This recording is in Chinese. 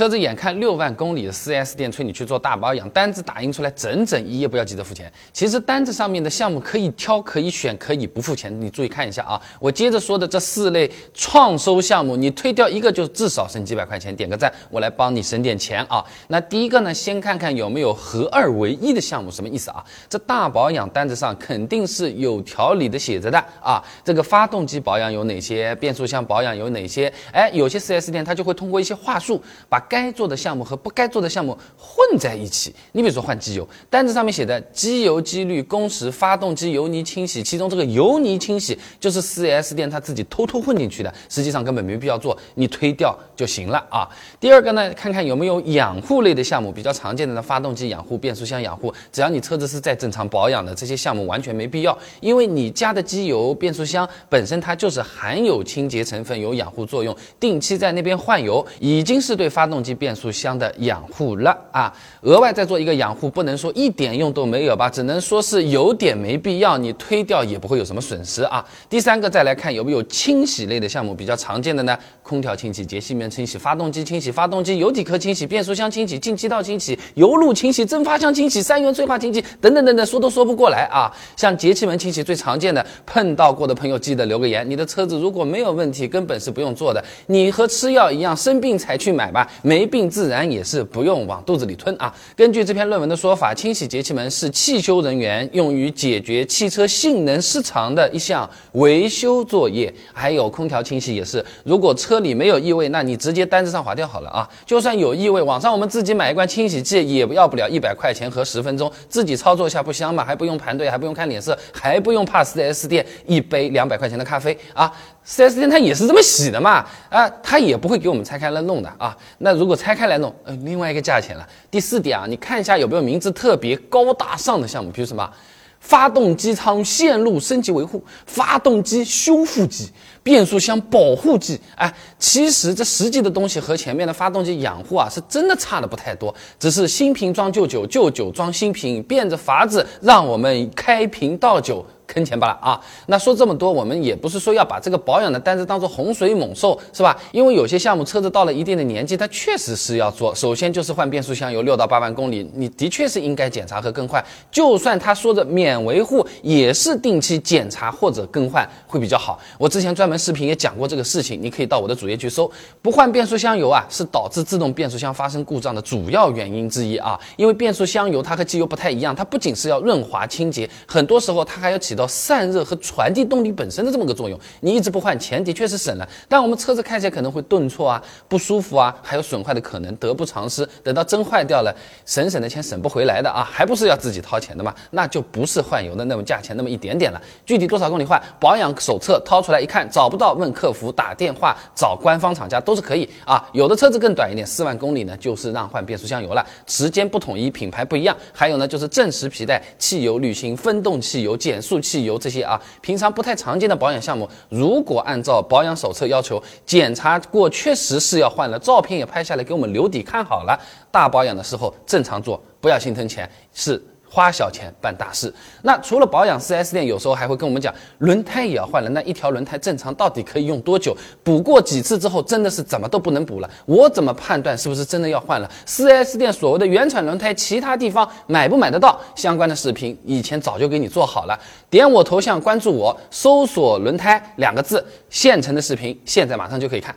车子眼看六万公里的 4S 店催你去做大保养，单子打印出来整整一页，不要急着付钱。其实单子上面的项目可以挑、可以选、可以不付钱，你注意看一下啊。我接着说的这四类创收项目，你推掉一个就至少省几百块钱，点个赞，我来帮你省点钱啊。那第一个呢，先看看有没有合二为一的项目，什么意思啊？这大保养单子上肯定是有条理的写着的啊。这个发动机保养有哪些？变速箱保养有哪些？哎，有些 4S 店它就会通过一些话术把。该做的项目和不该做的项目混在一起。你比如说换机油，单子上面写的机油机滤、工时、发动机油泥清洗，其中这个油泥清洗就是 4S 店他自己偷偷混进去的，实际上根本没必要做，你推掉就行了啊。第二个呢，看看有没有养护类的项目，比较常见的呢，发动机养护、变速箱养护，只要你车子是在正常保养的，这些项目完全没必要，因为你加的机油、变速箱本身它就是含有清洁成分，有养护作用，定期在那边换油已经是对发动。机变速箱的养护了啊，额外再做一个养护，不能说一点用都没有吧，只能说是有点没必要，你推掉也不会有什么损失啊。第三个再来看有没有清洗类的项目，比较常见的呢，空调清洗、节气门清洗、发动机清洗、发动机油底壳清洗、变速箱清洗、进气道清洗、油路清洗、蒸发箱清洗、三元催化清洗等等等等，说都说不过来啊。像节气门清洗最常见的，碰到过的朋友记得留个言。你的车子如果没有问题，根本是不用做的，你和吃药一样，生病才去买吧。没病自然也是不用往肚子里吞啊。根据这篇论文的说法，清洗节气门是汽修人员用于解决汽车性能失常的一项维修作业。还有空调清洗也是，如果车里没有异味，那你直接单子上划掉好了啊。就算有异味，网上我们自己买一罐清洗剂也不要不了一百块钱和十分钟，自己操作一下不香吗？还不用排队，还不用看脸色，还不用怕 4S 店一杯两百块钱的咖啡啊。4S 店它也是这么洗的嘛，啊，它也不会给我们拆开来弄的啊。那如果拆开来弄，呃，另外一个价钱了。第四点啊，你看一下有没有名字特别高大上的项目，比如什么，发动机舱线路升级维护、发动机修复剂、变速箱保护剂。哎，其实这实际的东西和前面的发动机养护啊，是真的差的不太多，只是新瓶装旧酒，旧酒装新瓶，变着法子让我们开瓶倒酒。坑钱罢了啊！那说这么多，我们也不是说要把这个保养的单子当做洪水猛兽，是吧？因为有些项目车子到了一定的年纪，它确实是要做。首先就是换变速箱油，六到八万公里，你的确是应该检查和更换。就算他说着免维护，也是定期检查或者更换会比较好。我之前专门视频也讲过这个事情，你可以到我的主页去搜。不换变速箱油啊，是导致自动变速箱发生故障的主要原因之一啊。因为变速箱油它和机油不太一样，它不仅是要润滑清洁，很多时候它还要起到。到散热和传递动力本身的这么个作用，你一直不换，钱的确是省了，但我们车子开起来可能会顿挫啊，不舒服啊，还有损坏的可能，得不偿失。等到真坏掉了，省省的钱省不回来的啊，还不是要自己掏钱的嘛？那就不是换油的那种价钱那么一点点了。具体多少公里换，保养手册掏出来一看，找不到问客服，打电话找官方厂家都是可以啊。有的车子更短一点，四万公里呢，就是让换变速箱油了，时间不统一，品牌不一样。还有呢，就是正时皮带、汽油滤芯、分动汽油、减速器。汽油这些啊，平常不太常见的保养项目，如果按照保养手册要求检查过，确实是要换了，照片也拍下来给我们留底看好了，大保养的时候正常做，不要心疼钱，是。花小钱办大事。那除了保养，4S 店有时候还会跟我们讲，轮胎也要换了。那一条轮胎正常到底可以用多久？补过几次之后，真的是怎么都不能补了。我怎么判断是不是真的要换了？4S 店所谓的原厂轮胎，其他地方买不买得到？相关的视频以前早就给你做好了。点我头像关注我，搜索“轮胎”两个字，现成的视频，现在马上就可以看。